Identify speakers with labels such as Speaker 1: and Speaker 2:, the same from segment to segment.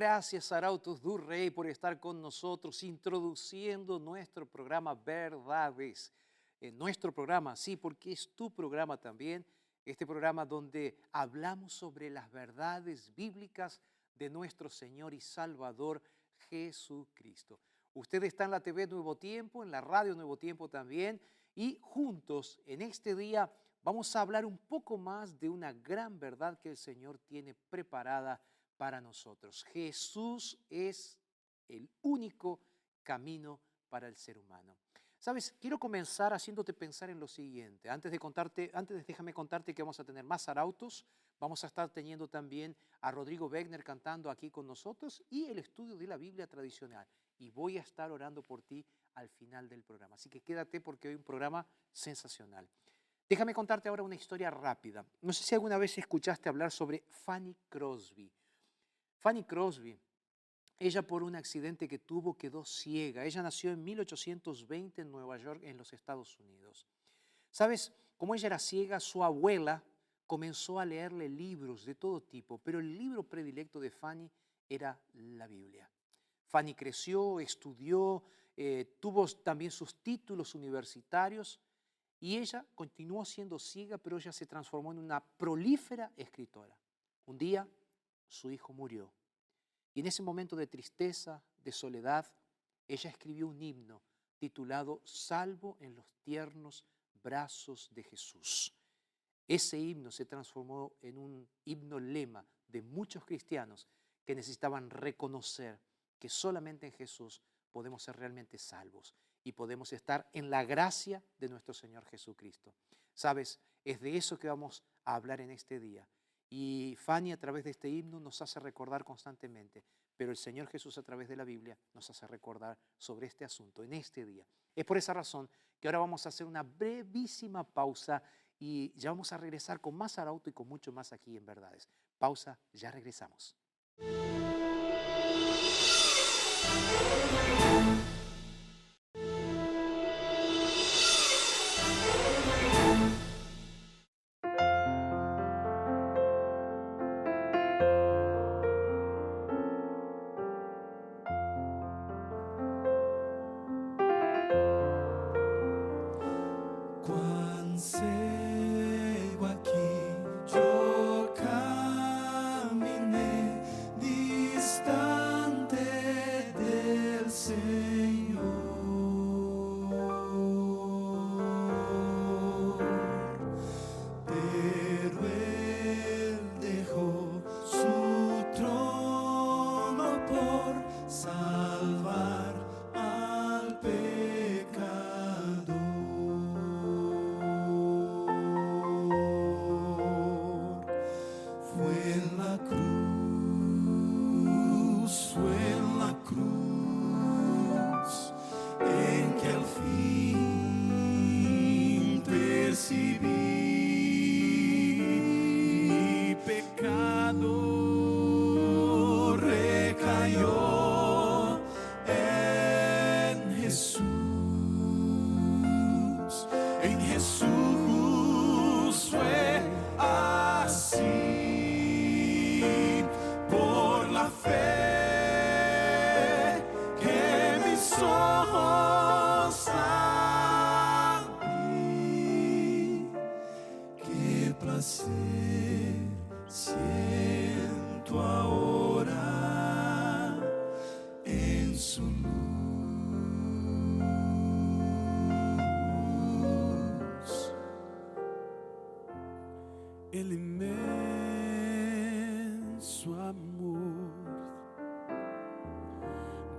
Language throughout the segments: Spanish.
Speaker 1: Gracias, Arautos du Rey, por estar con nosotros introduciendo nuestro programa Verdades. En nuestro programa, sí, porque es tu programa también, este programa donde hablamos sobre las verdades bíblicas de nuestro Señor y Salvador Jesucristo. Usted está en la TV Nuevo Tiempo, en la radio Nuevo Tiempo también, y juntos en este día vamos a hablar un poco más de una gran verdad que el Señor tiene preparada para nosotros. Jesús es el único camino para el ser humano. Sabes, quiero comenzar haciéndote pensar en lo siguiente. Antes de contarte, antes déjame contarte que vamos a tener más arautos, vamos a estar teniendo también a Rodrigo Wegner cantando aquí con nosotros y el estudio de la Biblia tradicional. Y voy a estar orando por ti al final del programa. Así que quédate porque hoy un programa sensacional. Déjame contarte ahora una historia rápida. No sé si alguna vez escuchaste hablar sobre Fanny Crosby. Fanny Crosby, ella por un accidente que tuvo quedó ciega. Ella nació en 1820 en Nueva York, en los Estados Unidos. ¿Sabes? Como ella era ciega, su abuela comenzó a leerle libros de todo tipo, pero el libro predilecto de Fanny era la Biblia. Fanny creció, estudió, eh, tuvo también sus títulos universitarios y ella continuó siendo ciega, pero ella se transformó en una prolífera escritora. Un día su hijo murió. Y en ese momento de tristeza, de soledad, ella escribió un himno titulado Salvo en los tiernos brazos de Jesús. Ese himno se transformó en un himno lema de muchos cristianos que necesitaban reconocer que solamente en Jesús podemos ser realmente salvos y podemos estar en la gracia de nuestro Señor Jesucristo. Sabes, es de eso que vamos a hablar en este día. Y Fanny a través de este himno nos hace recordar constantemente, pero el Señor Jesús a través de la Biblia nos hace recordar sobre este asunto en este día. Es por esa razón que ahora vamos a hacer una brevísima pausa y ya vamos a regresar con más arauto y con mucho más aquí en Verdades. Pausa, ya regresamos.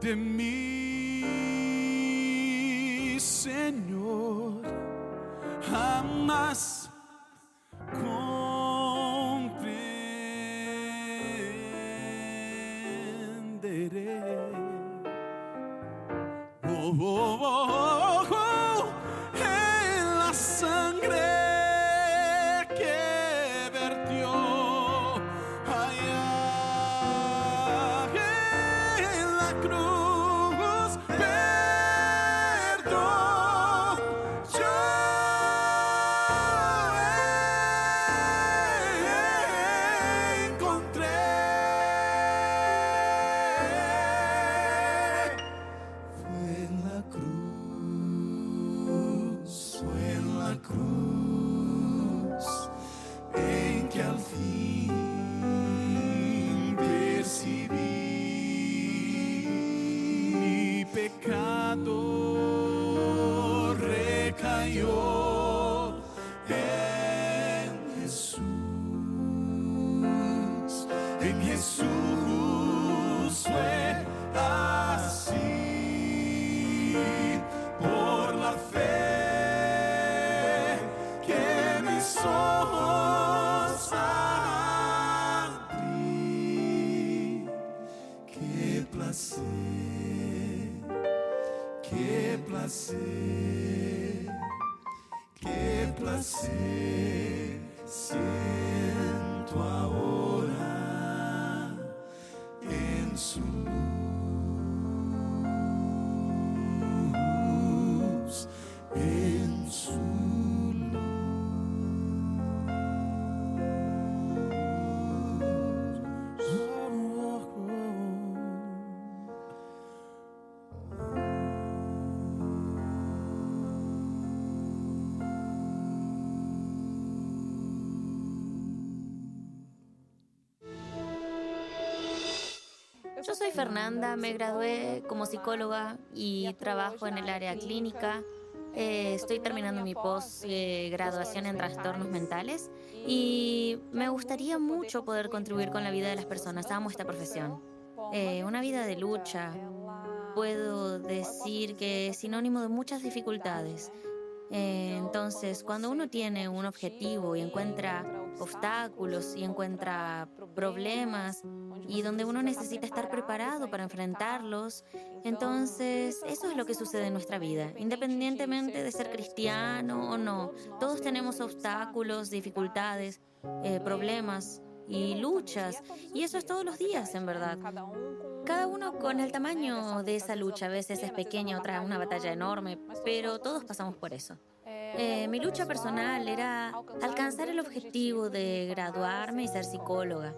Speaker 2: De mi Señor. Jamás
Speaker 3: soy Fernanda, me gradué como psicóloga y trabajo en el área clínica. Eh, estoy terminando mi posgraduación en trastornos mentales y me gustaría mucho poder contribuir con la vida de las personas. Amo esta profesión. Eh, una vida de lucha. Puedo decir que es sinónimo de muchas dificultades. Eh, entonces, cuando uno tiene un objetivo y encuentra obstáculos y encuentra problemas y donde uno necesita estar preparado para enfrentarlos, entonces eso es lo que sucede en nuestra vida, independientemente de ser cristiano o no. Todos tenemos obstáculos, dificultades, eh, problemas y luchas, y eso es todos los días, en verdad. Cada uno con el tamaño de esa lucha, a veces es pequeña, otra una batalla enorme, pero todos pasamos por eso. Eh, mi lucha personal era alcanzar el objetivo de graduarme y ser psicóloga.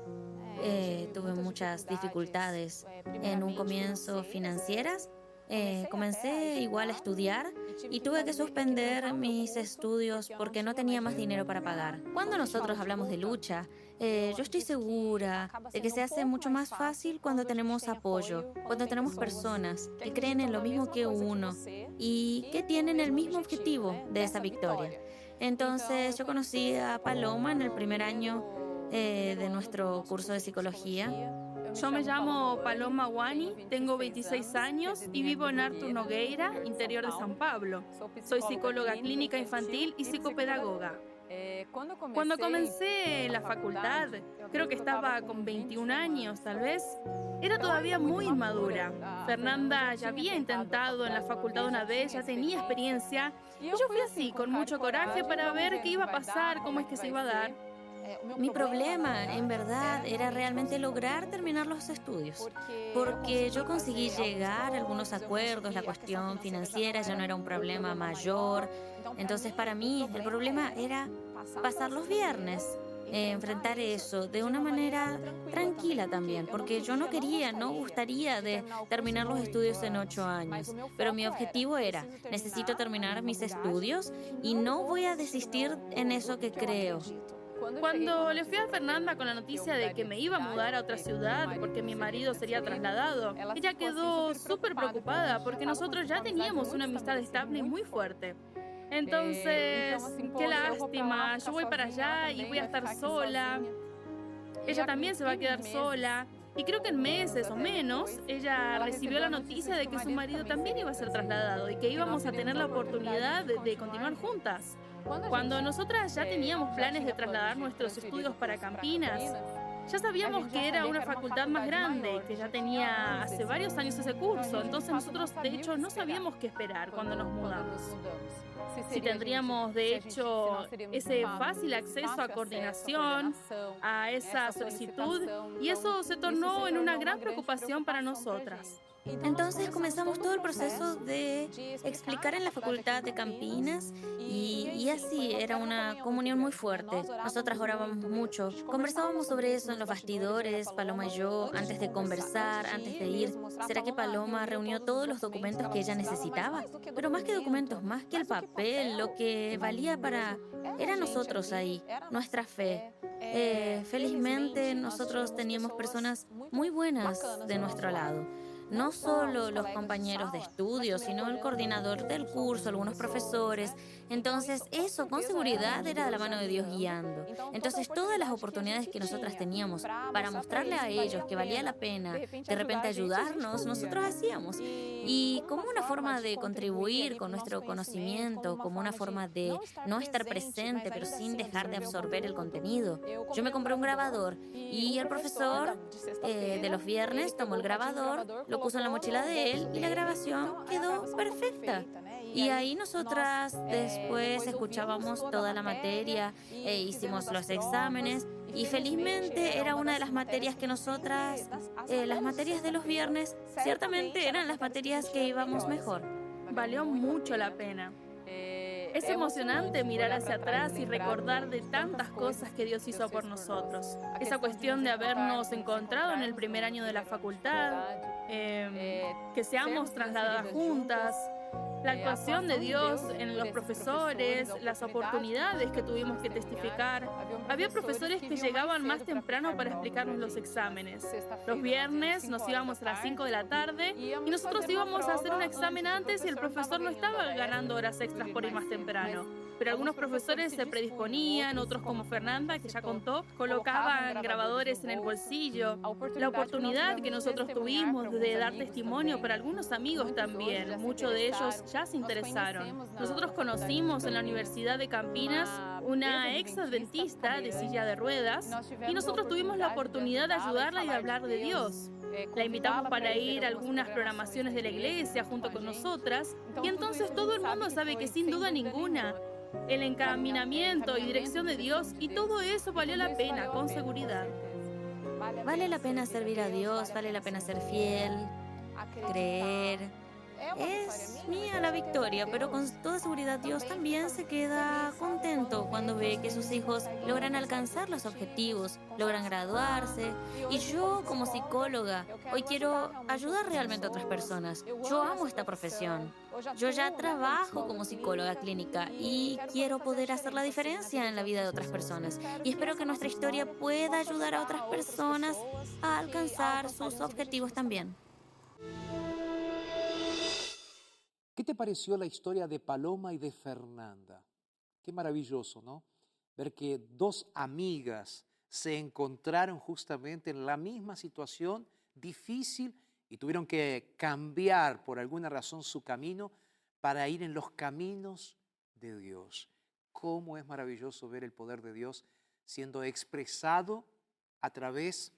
Speaker 3: Eh, tuve muchas dificultades en un comienzo financieras. Eh, comencé igual a estudiar y tuve que suspender mis estudios porque no tenía más dinero para pagar. Cuando nosotros hablamos de lucha, eh, yo estoy segura de que se hace mucho más fácil cuando tenemos apoyo, cuando tenemos personas que creen en lo mismo que uno y que tienen el mismo objetivo de esa victoria. Entonces yo conocí a Paloma en el primer año eh, de nuestro curso de psicología.
Speaker 4: Yo me llamo Paloma Wani, tengo 26 años y vivo en Artur Nogueira, interior de San Pablo. Soy psicóloga clínica infantil y psicopedagoga. Cuando comencé la facultad, creo que estaba con 21 años tal vez, era todavía muy inmadura. Fernanda ya había intentado en la facultad una vez, ya tenía experiencia, y yo fui así, con mucho coraje para ver qué iba a pasar, cómo es que se iba a dar.
Speaker 3: Mi problema, en verdad, era realmente lograr terminar los estudios, porque yo conseguí llegar a algunos acuerdos, la cuestión financiera ya no era un problema mayor, entonces para mí el problema era pasar los viernes, eh, enfrentar eso de una manera tranquila también, porque yo no quería, no gustaría de terminar los estudios en ocho años, pero mi objetivo era, necesito terminar mis estudios y no voy a desistir en eso que creo.
Speaker 4: Cuando le fui a Fernanda con la noticia de que me iba a mudar a otra ciudad porque mi marido sería trasladado, ella quedó súper preocupada porque nosotros ya teníamos una amistad estable y muy fuerte. Entonces, qué lástima, yo voy para allá y voy a estar sola. Ella también se va a quedar sola. Y creo que en meses o menos, ella recibió la noticia de que su marido también iba a ser trasladado y que íbamos a tener la oportunidad de, continuar juntas. Cuando nosotras ya teníamos planes de trasladar nuestros estudios para Campinas, ya sabíamos que era una facultad más grande, que ya tenía hace varios años ese curso, entonces nosotros de hecho no sabíamos qué esperar cuando nos mudamos. si tendríamos de hecho ese fácil acceso a coordinación, a esa solicitud, y eso se tornó en una gran preocupación para nosotras.
Speaker 3: Entonces comenzamos todo el proceso de explicar en la Facultad de Campinas y, así era una comunión muy fuerte. Nosotras orábamos mucho, conversábamos sobre eso en los bastidores, Paloma y yo, antes de conversar, antes de ir. ¿Será que Paloma reunió todos los documentos que ella necesitaba? Pero más que documentos, más que el papel, lo que valía para... Era nosotros ahí, nuestra fe. Eh, felizmente nosotros teníamos personas muy buenas de nuestro lado no solo los compañeros de estudio, sino el coordinador del curso, algunos profesores. Entonces, eso con seguridad era de la mano de Dios guiando. Entonces, todas las oportunidades que nosotras teníamos para mostrarle a ellos que valía la pena de repente ayudarnos, nosotros hacíamos. Y como una forma de contribuir con nuestro conocimiento, como una forma de no estar presente, pero sin dejar de absorber el contenido. Yo me compré un grabador y el profesor eh, de los viernes tomó el grabador, lo puso en la mochila de él y la grabación quedó perfecta. Y ahí nosotras después escuchábamos toda la materia e hicimos los exámenes y felizmente era una de las materias que nosotras, eh, las materias de los viernes, ciertamente eran las materias que íbamos mejor.
Speaker 4: Valió mucho la pena. Es emocionante mirar hacia atrás y recordar de tantas cosas que Dios hizo por nosotros. Esa cuestión de habernos encontrado en el primer año de la facultad, em, que seamos trasladadas juntas, la actuación de Dios en los profesores, las oportunidades que tuvimos que testificar. Había profesores que llegaban más temprano para explicarnos los exámenes. Los viernes nos íbamos a las 5 de la tarde y nosotros íbamos a hacer un examen antes y el profesor no estaba ganando horas extras por ir más temprano pero algunos profesores se predisponían, otros como Fernanda, que ya contó, colocaban grabadores en el bolsillo. La oportunidad que nosotros tuvimos de dar testimonio para algunos amigos también, muchos de ellos ya se interesaron. Nosotros conocimos en la Universidad de Campinas una ex adventista de silla de ruedas y nosotros tuvimos la oportunidad de ayudarla y hablar de Dios. La invitamos para ir a algunas programaciones de la iglesia junto con nosotras y entonces todo el mundo sabe que sin duda ninguna el encaminamiento y dirección de Dios y todo eso valió la pena, con seguridad.
Speaker 3: Vale la pena servir a Dios, vale la pena ser fiel, creer. Es mía la victoria, pero con toda seguridad Dios también se queda contento cuando ve que sus hijos logran alcanzar los objetivos, logran graduarse. Y yo como psicóloga hoy quiero ayudar realmente a otras personas. Yo amo esta profesión. Yo ya trabajo como psicóloga clínica y quiero poder hacer la diferencia en la vida de otras personas. Y espero que nuestra historia pueda ayudar a otras personas a alcanzar sus objetivos también.
Speaker 1: ¿Qué te pareció la historia de Paloma y de Fernanda? Qué maravilloso, ¿no? Ver que dos amigas se encontraron justamente en la misma situación difícil y tuvieron que cambiar por alguna razón su camino para ir en los caminos de Dios. Cómo es maravilloso ver el poder de Dios siendo expresado a través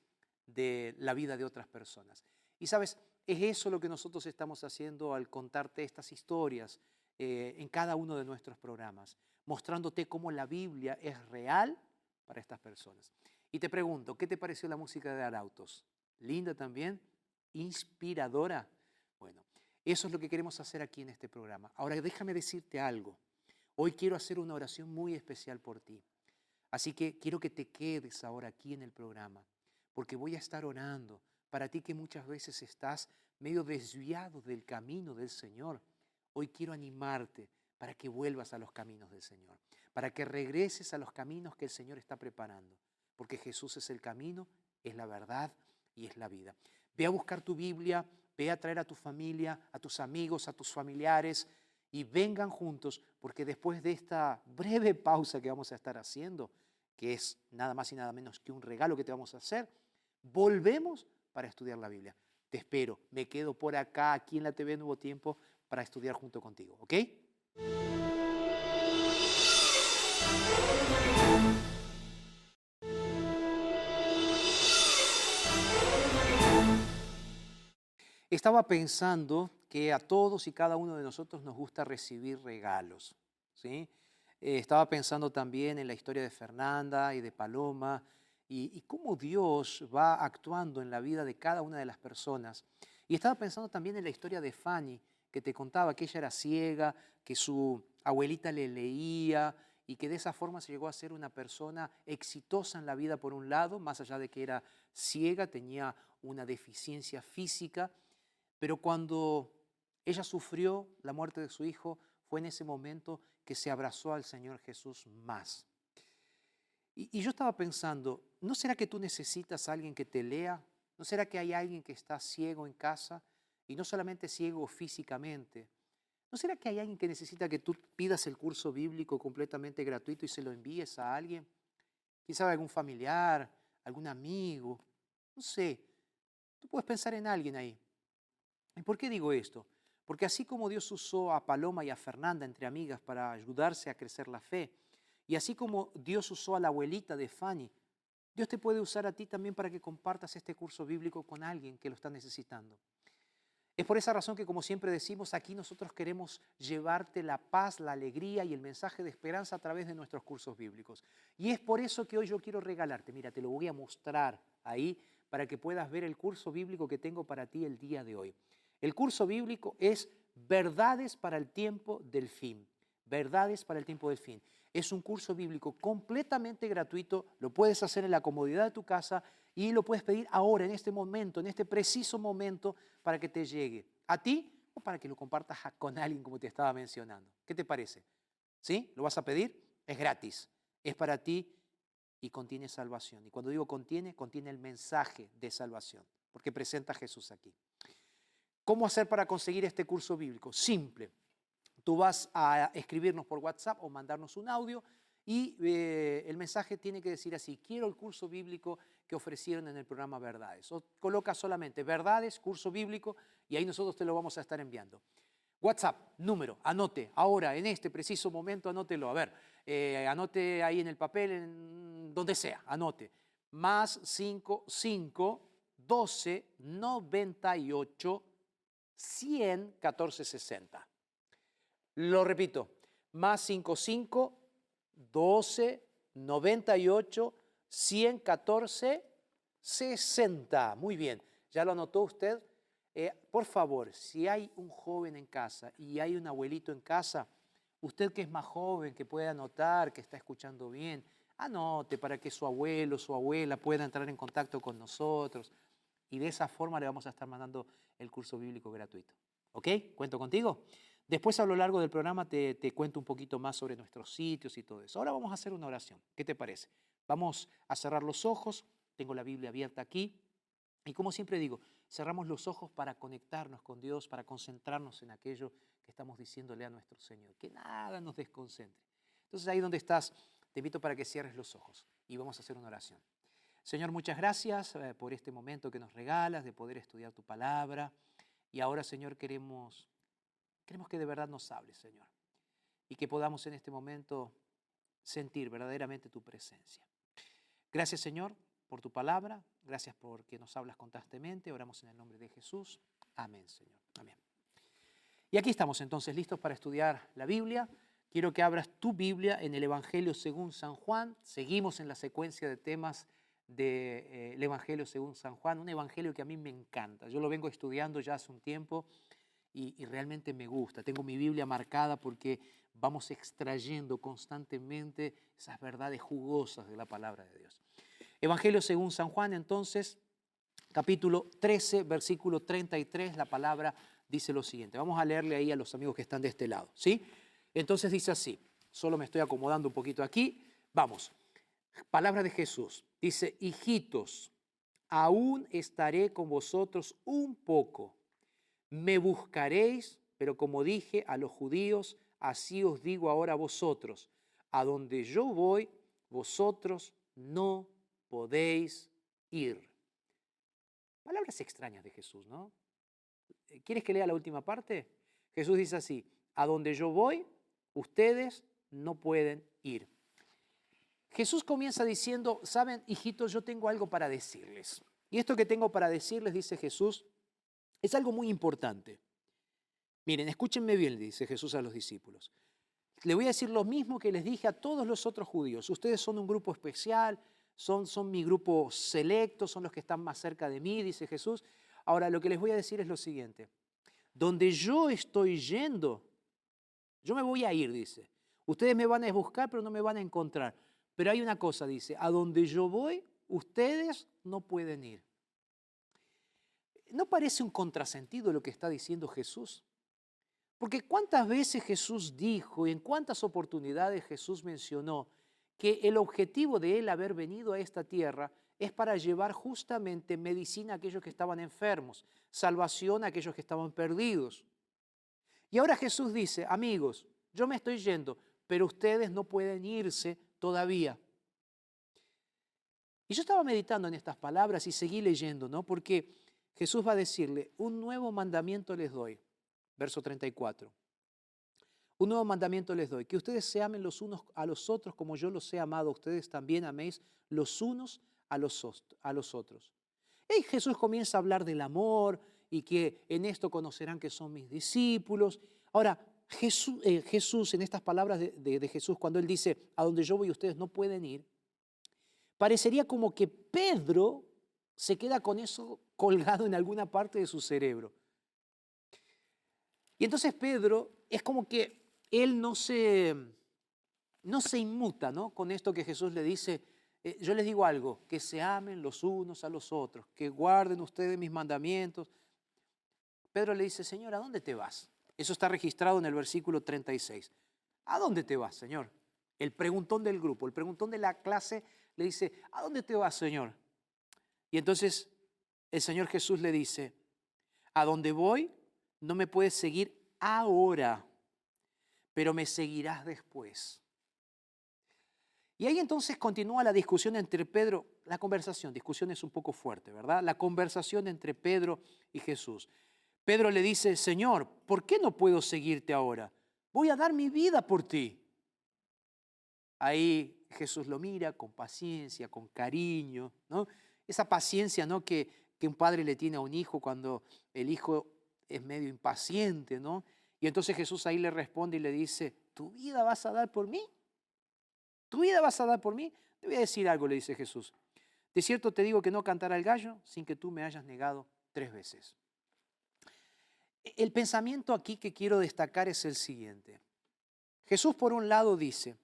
Speaker 1: de la vida de otras personas. Y sabes, es eso lo que nosotros estamos haciendo al contarte estas historias eh, en cada uno de nuestros programas, mostrándote cómo la Biblia es real para estas personas. Y te pregunto, ¿qué te pareció la música de Arautos? ¿Linda también? inspiradora. Bueno, eso es lo que queremos hacer aquí en este programa. Ahora déjame decirte algo. Hoy quiero hacer una oración muy especial por ti. Así que quiero que te quedes ahora aquí en el programa, porque voy a estar orando para ti que muchas veces estás medio desviado del camino del Señor. Hoy quiero animarte para que vuelvas a los caminos del Señor. para que regreses a los caminos que el Señor está preparando, porque Jesús es el camino, es la verdad y es la vida. Ve a buscar tu Biblia, ve a traer a tu familia, a tus amigos, a tus familiares y vengan juntos, porque después de esta breve pausa que vamos a estar haciendo, que es nada más y nada menos que un regalo que te vamos a hacer, volvemos para estudiar la Biblia. Te espero, me quedo por acá, aquí en la TV Nuevo Tiempo, para estudiar junto contigo, ¿ok? Estaba pensando que a todos y cada uno de nosotros nos gusta recibir regalos, ¿sí? Eh, estaba pensando también en la historia de Fernanda y de Paloma y, cómo Dios va actuando en la vida de cada una de las personas. Y estaba pensando también en la historia de Fanny, que te contaba que ella era ciega, que su abuelita le leía y que de esa forma se llegó a ser una persona exitosa en la vida por un lado, más allá de que era ciega, tenía una deficiencia física, pero cuando ella sufrió la muerte de su hijo, fue en ese momento que se abrazó al Señor Jesús más. Y, yo estaba pensando, ¿no será que tú necesitas a alguien que te lea? ¿No será que hay alguien que está ciego en casa? Y no solamente ciego físicamente. ¿No será que hay alguien que necesita que tú pidas el curso bíblico completamente gratuito y se lo envíes a alguien? Quizá algún familiar, algún amigo, no sé. Tú puedes pensar en alguien ahí. ¿Y por qué digo esto? Porque así como Dios usó a Paloma y a Fernanda entre amigas para ayudarse a crecer la fe, y así como Dios usó a la abuelita de Fanny, Dios te puede usar a ti también para que compartas este curso bíblico con alguien que lo está necesitando. Es por esa razón que, como siempre decimos, aquí nosotros queremos llevarte la paz, la alegría y el mensaje de esperanza a través de nuestros cursos bíblicos. Y es por eso que hoy yo quiero regalarte, mira, te lo voy a mostrar ahí para que puedas ver el curso bíblico que tengo para ti el día de hoy. El curso bíblico es Verdades para el tiempo del fin. Verdades para el tiempo del fin. Es un curso bíblico completamente gratuito, lo puedes hacer en la comodidad de tu casa y lo puedes pedir ahora, en este momento, en este preciso momento, para que te llegue a ti o para que lo compartas con alguien como te estaba mencionando. ¿Qué te parece? ¿Sí? ¿Lo vas a pedir? Es gratis. Es para ti y contiene salvación. Y cuando digo contiene, contiene el mensaje de salvación, porque presenta a Jesús aquí. ¿Cómo hacer para conseguir este curso bíblico? Simple. Tú vas a escribirnos por WhatsApp o mandarnos un audio y eh, el mensaje tiene que decir así, quiero el curso bíblico que ofrecieron en el programa Verdades. O coloca solamente Verdades, curso bíblico, y ahí nosotros te lo vamos a estar enviando. WhatsApp, número, anote, ahora, en este preciso momento, anótelo. A ver, eh, anote ahí en el papel, en donde sea, anote. Más 5, 5, 12, 98, 100, 14, 60. Lo repito, más 55, 12, 98, 114, 60. Muy bien, ¿ya lo anotó usted? Eh, por favor, si hay un joven en casa y hay un abuelito en casa, usted que es más joven, que puede anotar, que está escuchando bien, anote para que su abuelo, su abuela pueda entrar en contacto con nosotros. Y de esa forma le vamos a estar mandando el curso bíblico gratuito. ¿Ok? ¿Cuento contigo? Después a lo largo del programa te, te, cuento un poquito más sobre nuestros sitios y todo eso. Ahora vamos a hacer una oración. ¿Qué te parece? Vamos a cerrar los ojos. Tengo la Biblia abierta aquí. Y como siempre digo, cerramos los ojos para conectarnos con Dios, para concentrarnos en aquello que estamos diciéndole a nuestro Señor. Que nada nos desconcentre. Entonces ahí donde estás, te invito para que cierres los ojos y vamos a hacer una oración. Señor, muchas gracias eh, por este momento que nos regalas de poder estudiar tu palabra. Y ahora, Señor, queremos, queremos que de verdad nos hables, Señor. Y que podamos en este momento sentir verdaderamente tu presencia. Gracias, Señor, por tu palabra. Gracias porque nos hablas constantemente. Oramos en el nombre de Jesús. Amén, Señor. Amén. Y aquí estamos entonces listos para estudiar la Biblia. Quiero que abras tu Biblia en el Evangelio según San Juan. Seguimos en la secuencia de temas del de, eh, Evangelio según San Juan, un Evangelio que a mí me encanta. Yo lo vengo estudiando ya hace un tiempo y, realmente me gusta. Tengo mi Biblia marcada porque vamos extrayendo constantemente esas verdades jugosas de la palabra de Dios. Evangelio según San Juan, entonces, capítulo 13, versículo 33, la palabra dice lo siguiente. Vamos a leerle ahí a los amigos que están de este lado, ¿sí? Entonces dice así, solo me estoy acomodando un poquito aquí. Vamos, palabra de Jesús. Dice, hijitos, aún estaré con vosotros un poco. Me buscaréis, pero como dije a los judíos, así os digo ahora a vosotros, a donde yo voy, vosotros no podéis ir. Palabras extrañas de Jesús, ¿no? ¿Quieres que lea la última parte? Jesús dice así, a donde yo voy, ustedes no pueden ir. Jesús comienza diciendo, saben, hijitos, yo tengo algo para decirles. Y esto que tengo para decirles, dice Jesús, es algo muy importante. Miren, escúchenme bien, dice Jesús a los discípulos. Le voy a decir lo mismo que les dije a todos los otros judíos. Ustedes son un grupo especial, son, son mi grupo selecto, son los que están más cerca de mí, dice Jesús. Ahora, lo que les voy a decir es lo siguiente. Donde yo estoy yendo, yo me voy a ir, dice. Ustedes me van a buscar, pero no me van a encontrar. Pero hay una cosa, dice, a donde yo voy, ustedes no pueden ir. ¿No parece un contrasentido lo que está diciendo Jesús? Porque cuántas veces Jesús dijo y en cuántas oportunidades Jesús mencionó que el objetivo de él haber venido a esta tierra es para llevar justamente medicina a aquellos que estaban enfermos, salvación a aquellos que estaban perdidos. Y ahora Jesús dice, amigos, yo me estoy yendo, pero ustedes no pueden irse todavía. Y yo estaba meditando en estas palabras y seguí leyendo, ¿no? Porque Jesús va a decirle, un nuevo mandamiento les doy, verso 34. Un nuevo mandamiento les doy, que ustedes se amen los unos a los otros como yo los he amado, ustedes también améis los unos a los, otros. Y Jesús comienza a hablar del amor y que en esto conocerán que son mis discípulos. Ahora, Jesús, eh, Jesús en estas palabras de, de Jesús, cuando él dice, a donde yo voy ustedes no pueden ir, parecería como que Pedro se queda con eso colgado en alguna parte de su cerebro. Y entonces Pedro es como que él no se, no se inmuta ¿no? con esto que Jesús le dice, eh, yo les digo algo, que se amen los unos a los otros, que guarden ustedes mis mandamientos. Pedro le dice, Señor, ¿a dónde te vas? Eso está registrado en el versículo 36. ¿A dónde te vas, Señor? El preguntón del grupo, el preguntón de la clase le dice, ¿a dónde te vas, Señor? Y entonces el Señor Jesús le dice, a dónde voy no me puedes seguir ahora, pero me seguirás después. Y ahí entonces continúa la discusión entre Pedro, la conversación, discusión es un poco fuerte, ¿verdad? La conversación entre Pedro y Jesús. Pedro le dice, Señor, ¿por qué no puedo seguirte ahora? Voy a dar mi vida por ti. Ahí Jesús lo mira con paciencia, con cariño, ¿no? Esa paciencia, ¿no? Que, que un padre le tiene a un hijo cuando el hijo es medio impaciente, ¿no? Y entonces Jesús ahí le responde y le dice, ¿tu vida vas a dar por mí? ¿Tu vida vas a dar por mí? Te voy a decir algo, le dice Jesús. De cierto te digo que no cantará el gallo sin que tú me hayas negado tres veces. El pensamiento aquí que quiero destacar es el siguiente. Jesús por un lado dice,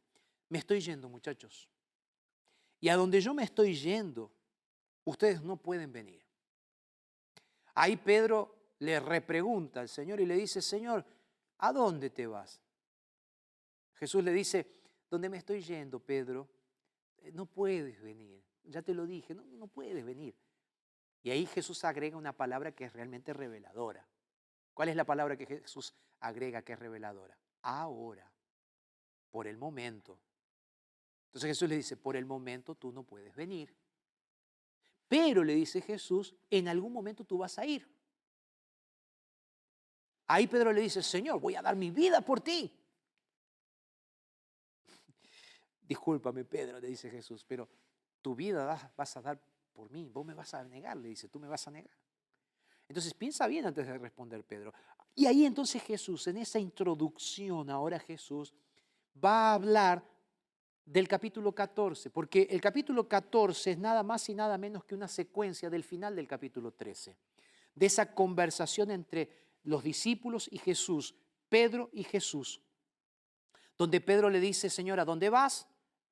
Speaker 1: me estoy yendo muchachos, y a donde yo me estoy yendo, ustedes no pueden venir. Ahí Pedro le repregunta al Señor y le dice, Señor, ¿a dónde te vas? Jesús le dice, ¿dónde me estoy yendo, Pedro? Eh, no puedes venir. Ya te lo dije, no, no puedes venir. Y ahí Jesús agrega una palabra que es realmente reveladora. ¿Cuál es la palabra que Jesús agrega que es reveladora? Ahora, por el momento. Entonces Jesús le dice, por el momento tú no puedes venir. Pero le dice Jesús, en algún momento tú vas a ir. Ahí Pedro le dice, Señor, voy a dar mi vida por ti. Discúlpame, Pedro, le dice Jesús, pero tu vida vas a dar por mí, vos me vas a negar, le dice, tú me vas a negar. Entonces piensa bien antes de responder, Pedro. Y ahí entonces Jesús, en esa introducción, ahora Jesús va a hablar del capítulo 14, porque el capítulo 14 es nada más y nada menos que una secuencia del final del capítulo 13, de esa conversación entre los discípulos y Jesús, Pedro y Jesús, donde Pedro le dice, Señor, ¿a dónde vas?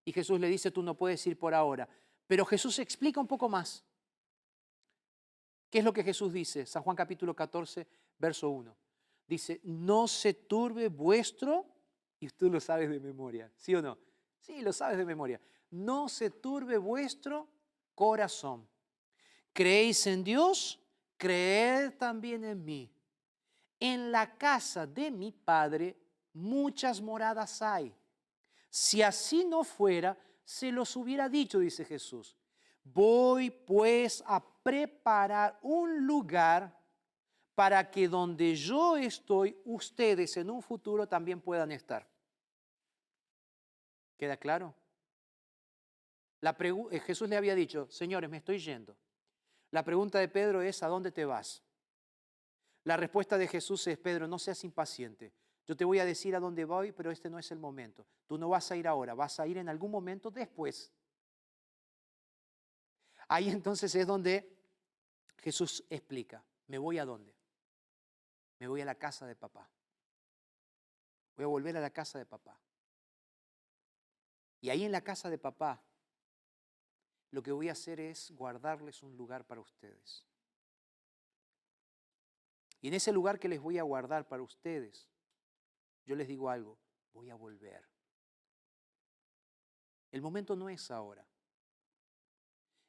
Speaker 1: Y Jesús le dice, tú no puedes ir por ahora. Pero Jesús explica un poco más. ¿Qué es lo que Jesús dice? San Juan capítulo 14, verso 1. Dice, no se turbe vuestro Y tú lo sabes de memoria, ¿sí o no? Sí, lo sabes de memoria. No se turbe vuestro corazón. ¿Creéis en Dios? Creed también en mí. En la casa de mi Padre muchas moradas hay. Si así no fuera, se los hubiera dicho, dice Jesús. Voy pues a preparar un lugar para que donde yo estoy, ustedes en un futuro también puedan estar. ¿Queda claro? La eh, Jesús le había dicho, señores, me estoy yendo. La pregunta de Pedro es, ¿a dónde te vas? La respuesta de Jesús es, Pedro, no seas impaciente. Yo te voy a decir a dónde voy, pero este no es el momento. Tú no vas a ir ahora, vas a ir en algún momento después. Ahí entonces es donde Jesús explica, ¿me voy a dónde? me voy a la casa de papá. Voy a volver a la casa de papá. Y ahí en la casa de papá, lo que voy a hacer es guardarles un lugar para ustedes. Y en ese lugar que les voy a guardar para ustedes, yo les digo algo, voy a volver. El momento no es ahora.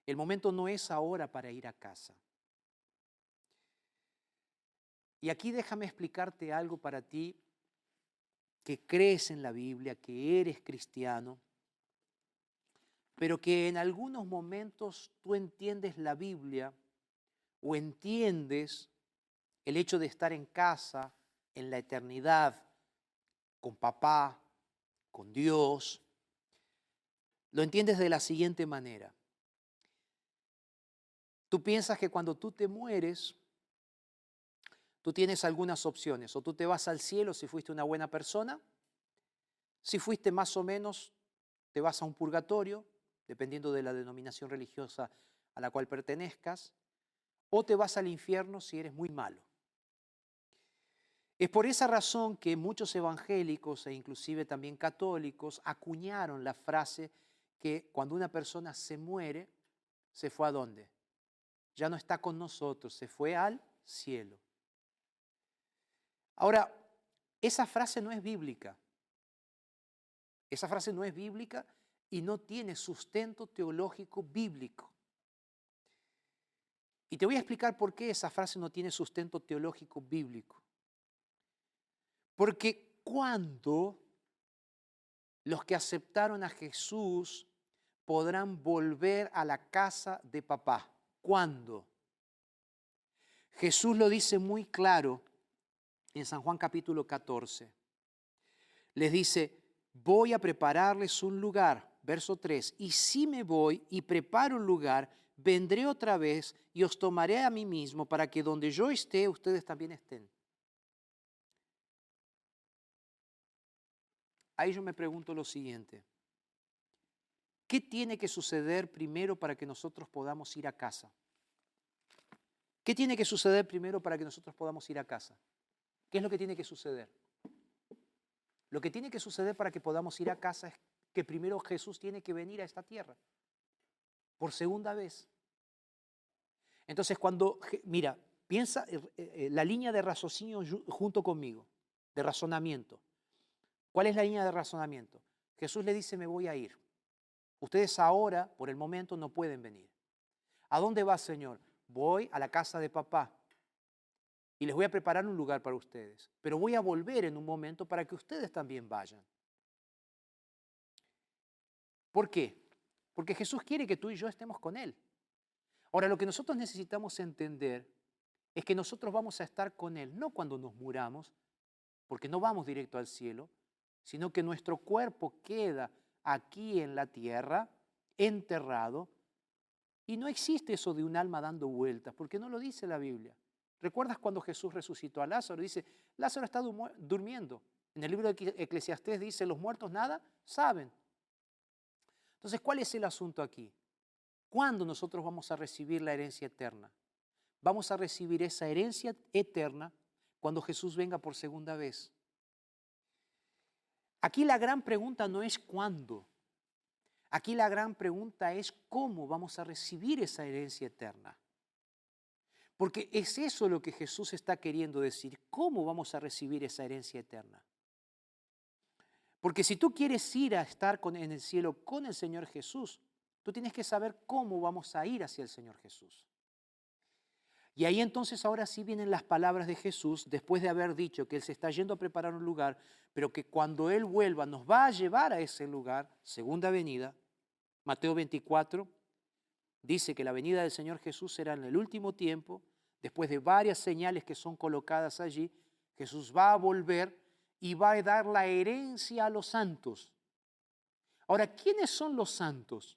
Speaker 1: El momento no es ahora para ir a casa. Y aquí déjame explicarte algo para ti que crees en la Biblia, que eres cristiano, pero que en algunos momentos tú entiendes la Biblia o entiendes el hecho de estar en casa, en la eternidad, con papá, con Dios. Lo entiendes de la siguiente manera. Tú piensas que cuando tú te mueres, tú tienes algunas opciones. O tú te vas al cielo si fuiste una buena persona, si fuiste más o menos, te vas a un purgatorio, dependiendo de la denominación religiosa a la cual pertenezcas, o te vas al infierno si eres muy malo. Es por esa razón que muchos evangélicos e inclusive también católicos acuñaron la frase que cuando una persona se muere, se fue a dónde? Ya no está con nosotros, se fue al cielo. Ahora, esa frase no es bíblica. Esa frase no es bíblica y no tiene sustento teológico bíblico. Y te voy a explicar por qué esa frase no tiene sustento teológico bíblico. Porque cuando los que aceptaron a Jesús podrán volver a la casa de papá. ¿Cuándo? Jesús lo dice muy claro en San Juan capítulo 14. Les dice, voy a prepararles un lugar, verso 3, y si me voy y preparo un lugar, vendré otra vez y os tomaré a mí mismo para que donde yo esté, ustedes también estén. Ahí yo me pregunto lo siguiente. ¿Qué tiene que suceder primero para que nosotros podamos ir a casa? ¿Qué tiene que suceder primero para que nosotros podamos ir a casa? ¿Qué es lo que tiene que suceder? Lo que tiene que suceder para que podamos ir a casa es que primero Jesús tiene que venir a esta tierra por segunda vez. Entonces cuando, mira, piensa eh, eh, la línea de raciocinio junto conmigo, de razonamiento. ¿Cuál es la línea de razonamiento? Jesús le dice, me voy a ir. Ustedes ahora, por el momento, no pueden venir. ¿A dónde va, Señor? Voy a la casa de papá y les voy a preparar un lugar para ustedes. Pero voy a volver en un momento para que ustedes también vayan. ¿Por qué? Porque Jesús quiere que tú y yo estemos con Él. Ahora, lo que nosotros necesitamos entender es que nosotros vamos a estar con Él, no cuando nos muramos, porque no vamos directo al cielo, sino que nuestro cuerpo queda aquí en la tierra, enterrado, y no existe eso de un alma dando vueltas, porque no lo dice la Biblia. ¿Recuerdas cuando Jesús resucitó a Lázaro? Dice, Lázaro está durmiendo. En el libro de Eclesiastés dice, los muertos nada saben. Entonces, ¿cuál es el asunto aquí? ¿Cuándo nosotros vamos a recibir la herencia eterna? Vamos a recibir esa herencia eterna cuando Jesús venga por segunda vez. Aquí la gran pregunta no es cuándo. Aquí la gran pregunta es cómo vamos a recibir esa herencia eterna. Porque es eso lo que Jesús está queriendo decir. ¿Cómo vamos a recibir esa herencia eterna? Porque si tú quieres ir a estar con, en el cielo con el Señor Jesús, tú tienes que saber cómo vamos a ir hacia el Señor Jesús. Y ahí entonces ahora sí vienen las palabras de Jesús, después de haber dicho que Él se está yendo a preparar un lugar, pero que cuando Él vuelva nos va a llevar a ese lugar, segunda venida. Mateo 24 dice que la venida del Señor Jesús será en el último tiempo, después de varias señales que son colocadas allí, Jesús va a volver y va a dar la herencia a los santos. Ahora, ¿quiénes son los santos?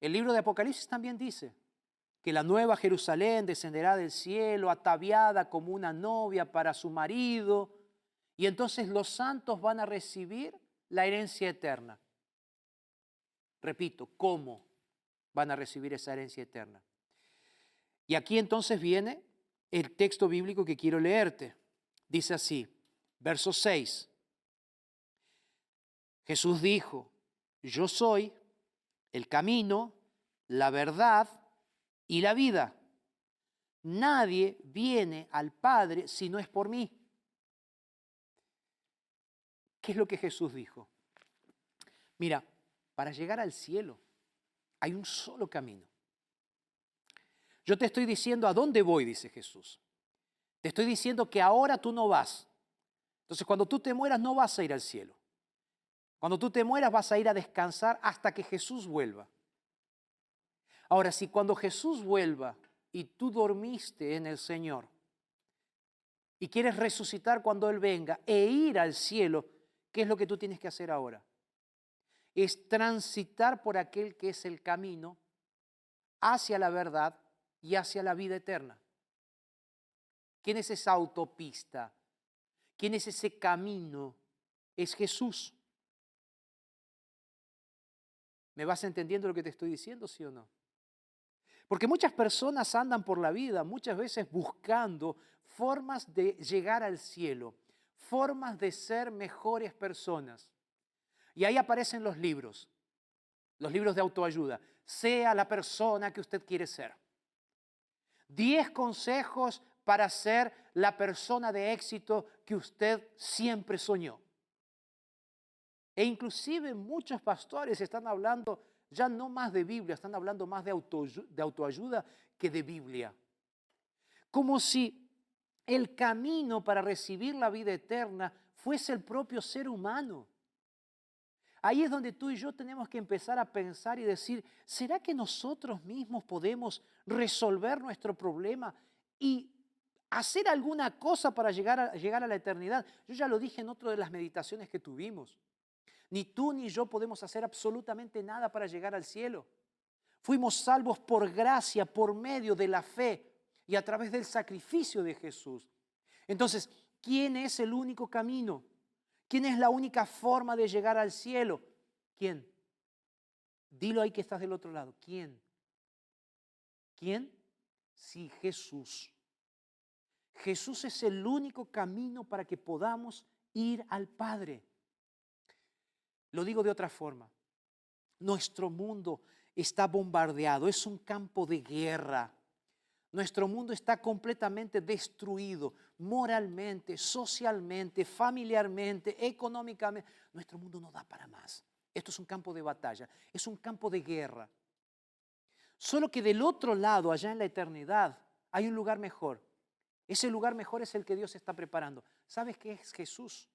Speaker 1: El libro de Apocalipsis también dice que la nueva Jerusalén descenderá del cielo ataviada como una novia para su marido, y entonces los santos van a recibir la herencia eterna. Repito, ¿cómo van a recibir esa herencia eterna? Y aquí entonces viene el texto bíblico que quiero leerte. Dice así, verso 6. Jesús dijo, yo soy el camino, la verdad y la vida. Nadie viene al Padre si no es por mí. ¿Qué es lo que Jesús dijo? Mira, para llegar al cielo hay un solo camino. Yo te estoy diciendo a dónde voy, dice Jesús. Te estoy diciendo que ahora tú no vas. Entonces cuando tú te mueras no vas a ir al cielo. Cuando tú te mueras vas a ir a descansar hasta que Jesús vuelva. Ahora, si cuando Jesús vuelva y tú dormiste en el Señor y quieres resucitar cuando Él venga e ir al cielo, ¿qué es lo que tú tienes que hacer ahora? Es transitar por aquel que es el camino hacia la verdad y hacia la vida eterna. ¿Quién es esa autopista? ¿Quién es ese camino? Es Jesús. ¿Me vas entendiendo lo que te estoy diciendo, sí o no? Porque muchas personas andan por la vida muchas veces buscando formas de llegar al cielo, formas de ser mejores personas. Y ahí aparecen los libros, los libros de autoayuda. Sea la persona que usted quiere ser. Diez consejos para ser la persona de éxito que usted siempre soñó. E inclusive muchos pastores están hablando ya no más de Biblia, están hablando más de, de autoayuda que de Biblia. Como si el camino para recibir la vida eterna fuese el propio ser humano. Ahí es donde tú y yo tenemos que empezar a pensar y decir, ¿será que nosotros mismos podemos resolver nuestro problema y hacer alguna cosa para llegar a, llegar a la eternidad? Yo ya lo dije en otra de las meditaciones que tuvimos. Ni tú ni yo podemos hacer absolutamente nada para llegar al cielo. Fuimos salvos por gracia, por medio de la fe y a través del sacrificio de Jesús. Entonces, ¿quién es el único camino? ¿Quién es la única forma de llegar al cielo? ¿Quién? Dilo ahí que estás del otro lado. ¿Quién? ¿Quién? Sí, Jesús. Jesús es el único camino para que podamos ir al Padre. Lo digo de otra forma. Nuestro mundo está bombardeado, es un campo de guerra. Nuestro mundo está completamente destruido moralmente, socialmente, familiarmente, económicamente. Nuestro mundo no da para más. Esto es un campo de batalla, es un campo de guerra. Solo que del otro lado, allá en la eternidad, hay un lugar mejor. Ese lugar mejor es el que Dios está preparando. ¿Sabes qué es Jesús?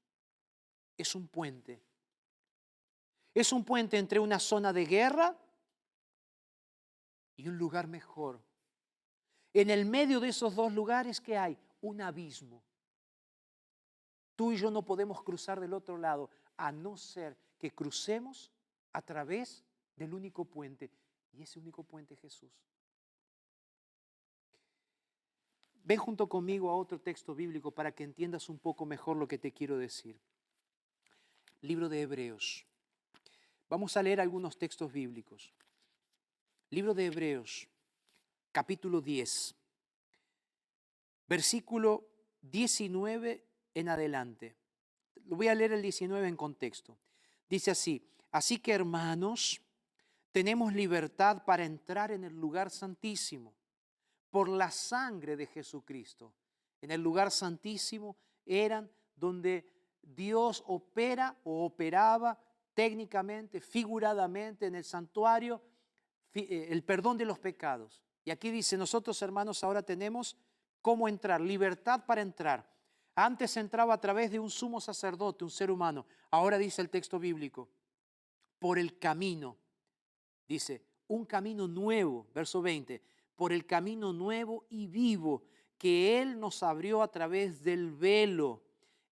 Speaker 1: Es un puente es un puente entre una zona de guerra y un lugar mejor. En el medio de esos dos lugares que hay un abismo. Tú y yo no podemos cruzar del otro lado a no ser que crucemos a través del único puente. Y ese único puente es Jesús. Ven junto conmigo a otro texto bíblico para que entiendas un poco mejor lo que te quiero decir. Libro de Hebreos. Vamos a leer algunos textos bíblicos. Libro de Hebreos, capítulo 10, versículo 19 en adelante. Lo voy a leer el 19 en contexto. Dice así, así que hermanos, tenemos libertad para entrar en el lugar santísimo por la sangre de Jesucristo. En el lugar santísimo eran donde Dios opera o operaba técnicamente, figuradamente en el santuario eh, el perdón de los pecados. Y aquí dice, nosotros hermanos ahora tenemos cómo entrar, libertad para entrar. Antes entraba a través de un sumo sacerdote, un ser humano. Ahora dice el texto bíblico, por el camino. Dice, un camino nuevo, verso 20, por el camino nuevo y vivo que Él nos abrió a través del velo.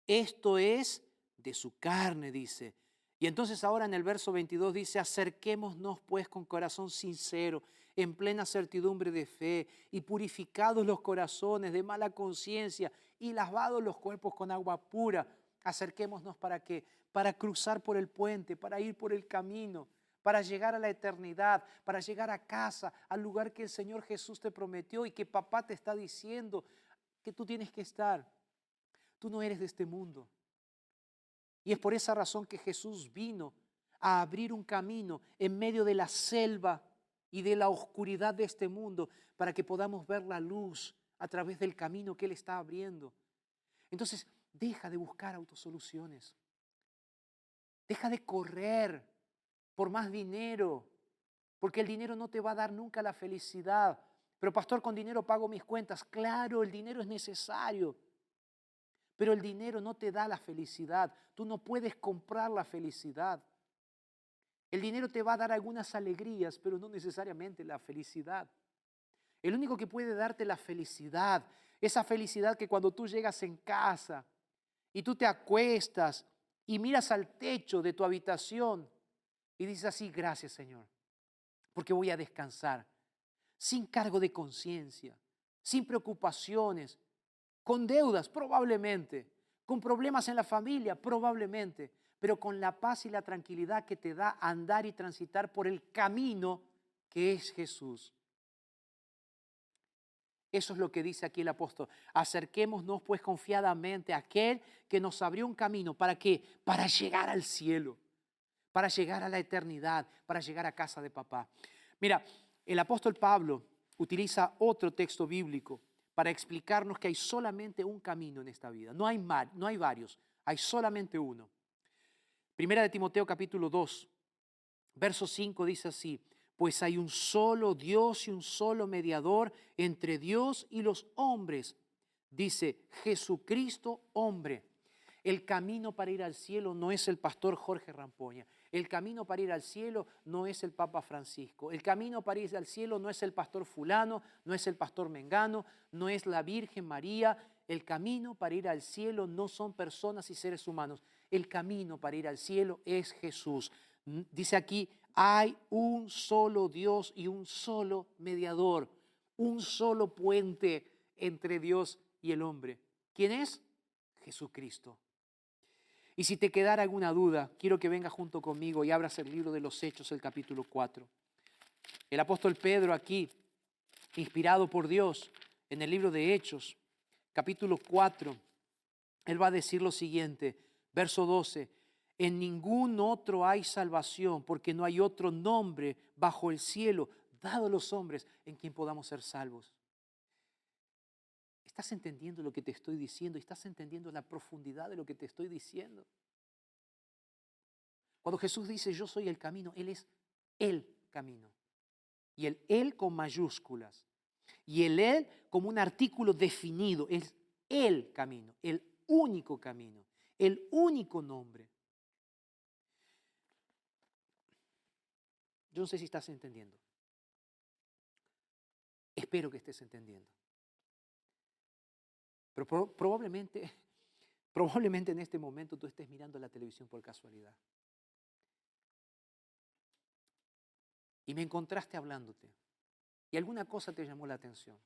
Speaker 1: Esto es de su carne, dice. Y entonces ahora en el verso 22 dice, acerquémonos pues con corazón sincero, en plena certidumbre de fe, y purificados los corazones de mala conciencia, y lavados los cuerpos con agua pura. Acerquémonos para qué? Para cruzar por el puente, para ir por el camino, para llegar a la eternidad, para llegar a casa, al lugar que el Señor Jesús te prometió y que papá te está diciendo que tú tienes que estar. Tú no eres de este mundo. Y es por esa razón que Jesús vino a abrir un camino en medio de la selva y de la oscuridad de este mundo para que podamos ver la luz a través del camino que Él está abriendo. Entonces, deja de buscar autosoluciones. Deja de correr por más dinero, porque el dinero no te va a dar nunca la felicidad. Pero pastor, con dinero pago mis cuentas. Claro, el dinero es necesario, pero el dinero no te da la felicidad. Tú no puedes comprar la felicidad. El dinero te va a dar algunas alegrías, pero no necesariamente la felicidad. El único que puede darte la felicidad, esa felicidad que cuando tú llegas en casa y tú te acuestas y miras al techo de tu habitación y dices así, gracias Señor, porque voy a descansar, sin cargo de conciencia, sin preocupaciones, con deudas probablemente, con problemas en la familia probablemente, pero con la paz y la tranquilidad que te da andar y transitar por el camino que es Jesús. Eso es lo que dice aquí el apóstol. Acerquémonos pues confiadamente a aquel que nos abrió un camino. ¿Para qué? Para llegar al cielo para llegar a la eternidad, para llegar a casa de papá. Mira, el apóstol Pablo utiliza otro texto bíblico para explicarnos que hay solamente un camino en esta vida. No hay, no hay varios, hay solamente uno. Primera de Timoteo capítulo 2, verso 5 dice así, pues hay un solo Dios y un solo mediador entre Dios y los hombres. Dice Jesucristo hombre. El camino para ir al cielo no es el pastor Jorge Rampoña. El camino para ir al cielo no es el Papa Francisco. El camino para ir al cielo no es el pastor fulano, no es el pastor Mengano, no es la Virgen María. El camino para ir al cielo no son personas y seres humanos. El camino para ir al cielo es Jesús. Dice aquí, hay un solo Dios y un solo mediador, un solo puente entre Dios y el hombre. ¿Quién es? Jesucristo. Y si te quedara alguna duda, quiero que vengas junto conmigo y abras el libro de los Hechos, el capítulo 4. El apóstol Pedro aquí, inspirado por Dios, en el libro de Hechos, capítulo 4, él va a decir lo siguiente, verso 12, en ningún otro hay salvación, porque no hay otro nombre bajo el cielo dado a los hombres en quien podamos ser salvos. ¿Estás entendiendo lo que te estoy diciendo? ¿Estás entendiendo la profundidad de lo que te estoy diciendo? Cuando Jesús dice yo soy el camino, Él es el camino. Y el Él con mayúsculas. Y el Él como un artículo definido. Es el camino, el único camino, el único nombre. Yo no sé si estás entendiendo. Espero que estés entendiendo. Pero probablemente, probablemente en este momento tú estés mirando la televisión por casualidad. Y me encontraste hablándote. Y alguna cosa te llamó la atención.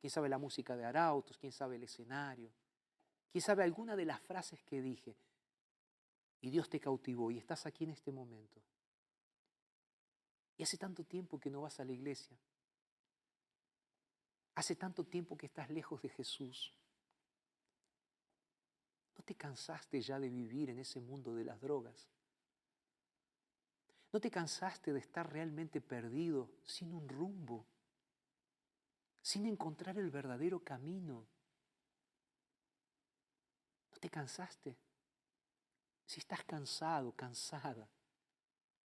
Speaker 1: Quién sabe la música de Arautos, quién sabe el escenario, quién sabe alguna de las frases que dije. Y Dios te cautivó y estás aquí en este momento. Y hace tanto tiempo que no vas a la iglesia. Hace tanto tiempo que estás lejos de Jesús. ¿No te cansaste ya de vivir en ese mundo de las drogas? ¿No te cansaste de estar realmente perdido, sin un rumbo, sin encontrar el verdadero camino? ¿No te cansaste Si estás cansado, cansada,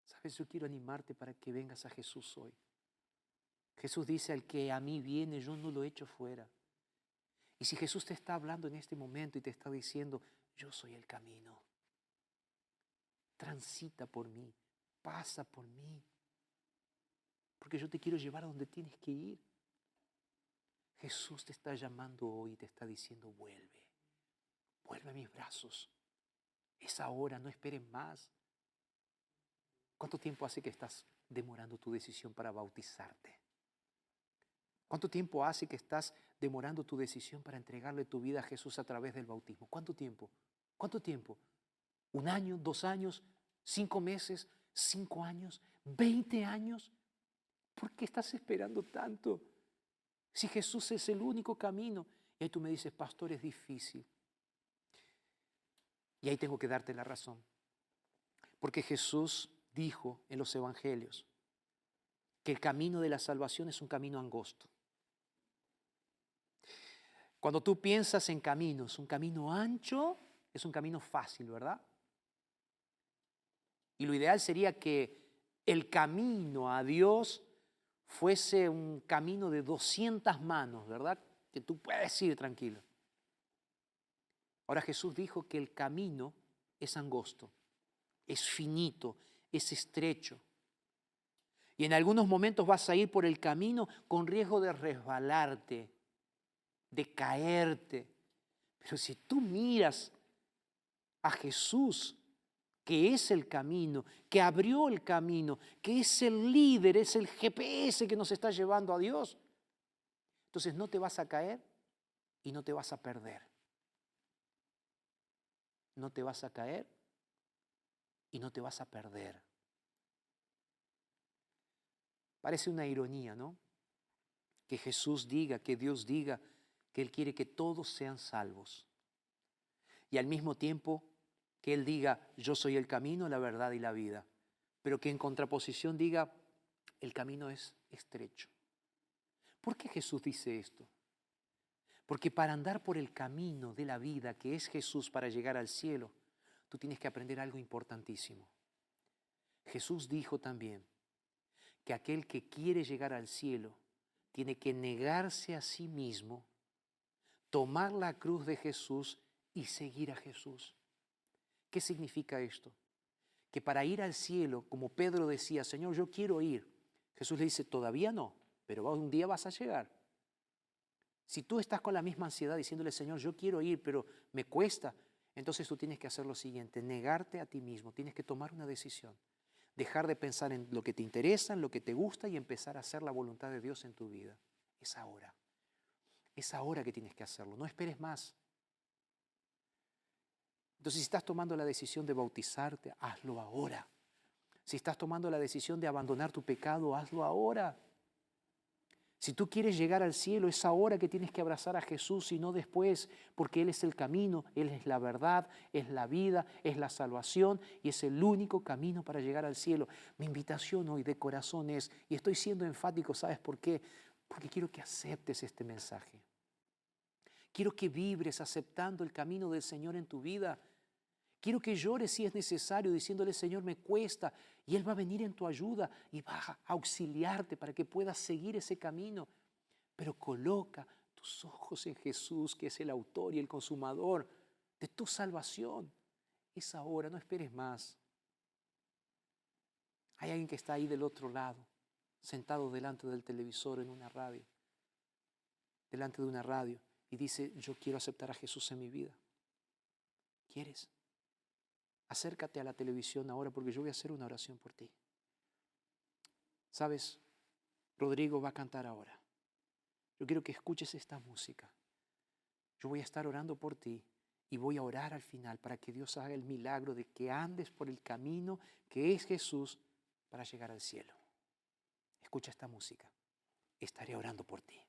Speaker 1: sabes, yo quiero animarte para que vengas a Jesús hoy. Jesús dice, al que a mí viene, yo no lo echo fuera. Y si Jesús te está hablando en este momento y te está diciendo, yo soy el camino, transita por mí, pasa por mí, porque yo te quiero llevar a donde tienes que ir. Jesús te está llamando hoy y te está diciendo, vuelve, vuelve a mis brazos. Es ahora, no esperes más. ¿Cuánto tiempo hace que estás demorando tu decisión para bautizarte? ¿Cuánto tiempo hace que estás demorando tu decisión para entregarle tu vida a Jesús a través del bautismo? ¿Cuánto tiempo? ¿Cuánto tiempo? ¿Un año? ¿Dos años? ¿Cinco meses? ¿Cinco años? ¿Veinte años? ¿Por qué estás esperando tanto? Si Jesús es el único camino. Y ahí tú me dices, pastor, es difícil. Y ahí tengo que darte la razón. Porque Jesús dijo en los evangelios que el camino de la salvación es un camino angosto. Cuando tú piensas en caminos, un camino ancho es un camino fácil, ¿verdad? Y lo ideal sería que el camino a Dios fuese un camino de 200 manos, ¿verdad? Que tú puedes ir tranquilo. Ahora Jesús dijo que el camino es angosto, es finito, es estrecho. Y en algunos momentos vas a ir por el camino con riesgo de resbalarte, de caerte. Pero si tú miras a Jesús, que es el camino, que abrió el camino, que es el líder, es el GPS que nos está llevando a Dios. Entonces no te vas a caer y no te vas a perder. No te vas a caer y no te vas a perder. Parece una ironía, ¿no? Que Jesús diga, que Dios diga que Él quiere que todos sean salvos. Y al mismo tiempo que Él diga, yo soy el camino, la verdad y la vida, pero que en contraposición diga, el camino es estrecho. ¿Por qué Jesús dice esto? Porque para andar por el camino de la vida que es Jesús para llegar al cielo, tú tienes que aprender algo importantísimo. Jesús dijo también que aquel que quiere llegar al cielo tiene que negarse a sí mismo, tomar la cruz de Jesús y seguir a Jesús. ¿Qué significa esto? Que para ir al cielo, como Pedro decía, Señor, yo quiero ir, Jesús le dice, todavía no, pero un día vas a llegar. Si tú estás con la misma ansiedad diciéndole, Señor, yo quiero ir, pero me cuesta, entonces tú tienes que hacer lo siguiente, negarte a ti mismo, tienes que tomar una decisión, dejar de pensar en lo que te interesa, en lo que te gusta y empezar a hacer la voluntad de Dios en tu vida. Es ahora. Es ahora que tienes que hacerlo, no esperes más. Entonces, si estás tomando la decisión de bautizarte, hazlo ahora. Si estás tomando la decisión de abandonar tu pecado, hazlo ahora. Si tú quieres llegar al cielo, es ahora que tienes que abrazar a Jesús y no después, porque Él es el camino, Él es la verdad, es la vida, es la salvación y es el único camino para llegar al cielo. Mi invitación hoy de corazón es, y estoy siendo enfático, ¿sabes por qué? Porque quiero que aceptes este mensaje. Quiero que vibres aceptando el camino del Señor en tu vida. Quiero que llores si es necesario, diciéndole, Señor, me cuesta. Y Él va a venir en tu ayuda y va a auxiliarte para que puedas seguir ese camino. Pero coloca tus ojos en Jesús, que es el autor y el consumador de tu salvación. Es ahora, no esperes más. Hay alguien que está ahí del otro lado, sentado delante del televisor en una radio, delante de una radio y dice, yo quiero aceptar a Jesús en mi vida. ¿Quieres? Acércate a la televisión ahora porque yo voy a hacer una oración por ti. ¿Sabes? Rodrigo va a cantar ahora. Yo quiero que escuches esta música. Yo voy a estar orando por ti y voy a orar al final para que Dios haga el milagro de que andes por el camino que es Jesús para llegar al cielo. Escucha esta música. Estaré orando por ti.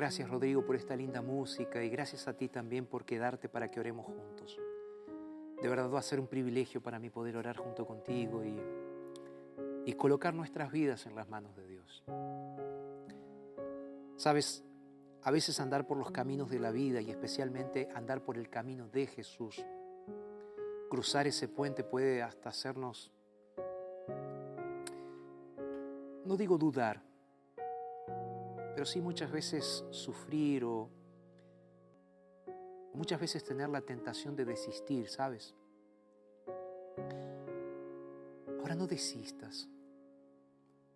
Speaker 1: Gracias Rodrigo por esta linda música y gracias a ti también por quedarte para que oremos juntos. De verdad va a ser un privilegio para mí poder orar junto contigo y, y colocar nuestras vidas en las manos de Dios. Sabes, a veces andar por los caminos de la vida y especialmente andar por el camino de Jesús, cruzar ese puente puede hasta hacernos, no digo dudar, pero sí muchas veces sufrir o muchas veces tener la tentación de desistir, ¿sabes? Ahora no desistas.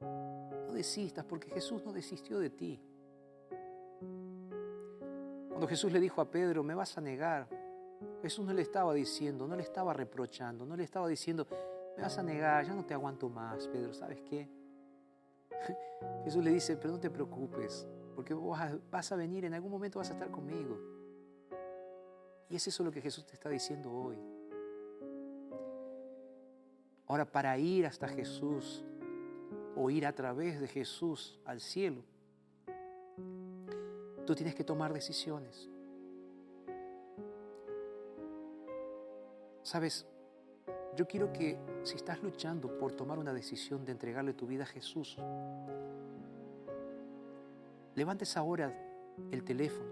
Speaker 1: No desistas porque Jesús no desistió de ti. Cuando Jesús le dijo a Pedro, me vas a negar, Jesús no le estaba diciendo, no le estaba reprochando, no le estaba diciendo, me vas a negar, ya no te aguanto más, Pedro, ¿sabes qué? Jesús le dice, pero no te preocupes, porque vas a venir, en algún momento vas a estar conmigo. Y es eso lo que Jesús te está diciendo hoy. Ahora, para ir hasta Jesús o ir a través de Jesús al cielo, tú tienes que tomar decisiones. Sabes, yo quiero que si estás luchando por tomar una decisión de entregarle tu vida a Jesús, levantes ahora el teléfono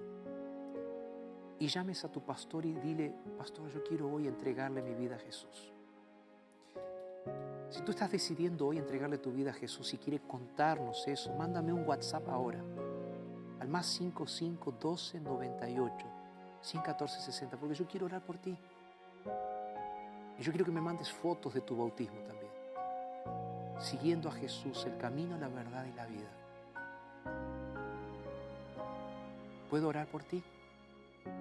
Speaker 1: y llames a tu pastor y dile, pastor, yo quiero hoy entregarle mi vida a Jesús. Si tú estás decidiendo hoy entregarle tu vida a Jesús y quieres contarnos eso, mándame un WhatsApp ahora al más 55 12 98 114 60, porque yo quiero orar por ti. Y yo quiero que me mandes fotos de tu bautismo también. Siguiendo a Jesús, el camino, la verdad y la vida. ¿Puedo orar por ti?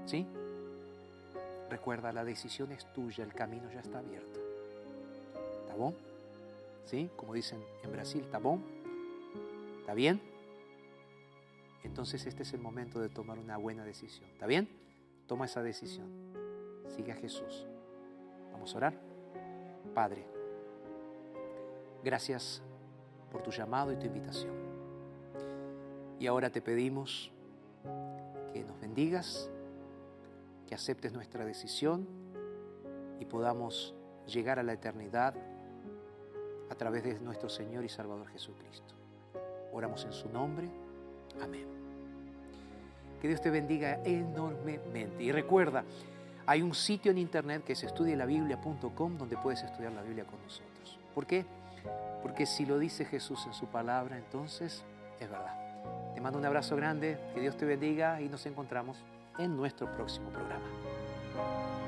Speaker 1: ¿Sí? recuerda, la decisión es tuya, el camino ya está abierto. ¿Está bom? ¿Sí? Como dicen en Brasil, ¿está bom? ¿Está bien? Entonces este es el momento de tomar una buena decisión. ¿Está bien? Toma esa decisión. Sigue a Jesús. Vamos a orar. Padre, gracias por tu llamado y tu invitación. Y ahora te pedimos que nos bendigas, que aceptes nuestra decisión y podamos llegar a la eternidad a través de nuestro Señor y Salvador Jesucristo. Oramos en su nombre. Amén. Que Dios te bendiga enormemente. Y recuerda, hay un sitio en internet que es estudielabiblia.com donde puedes estudiar la Biblia con nosotros. ¿Por qué? Porque si lo dice Jesús en su palabra, entonces es verdad. Te mando un abrazo grande, que Dios te bendiga y nos encontramos en nuestro próximo programa.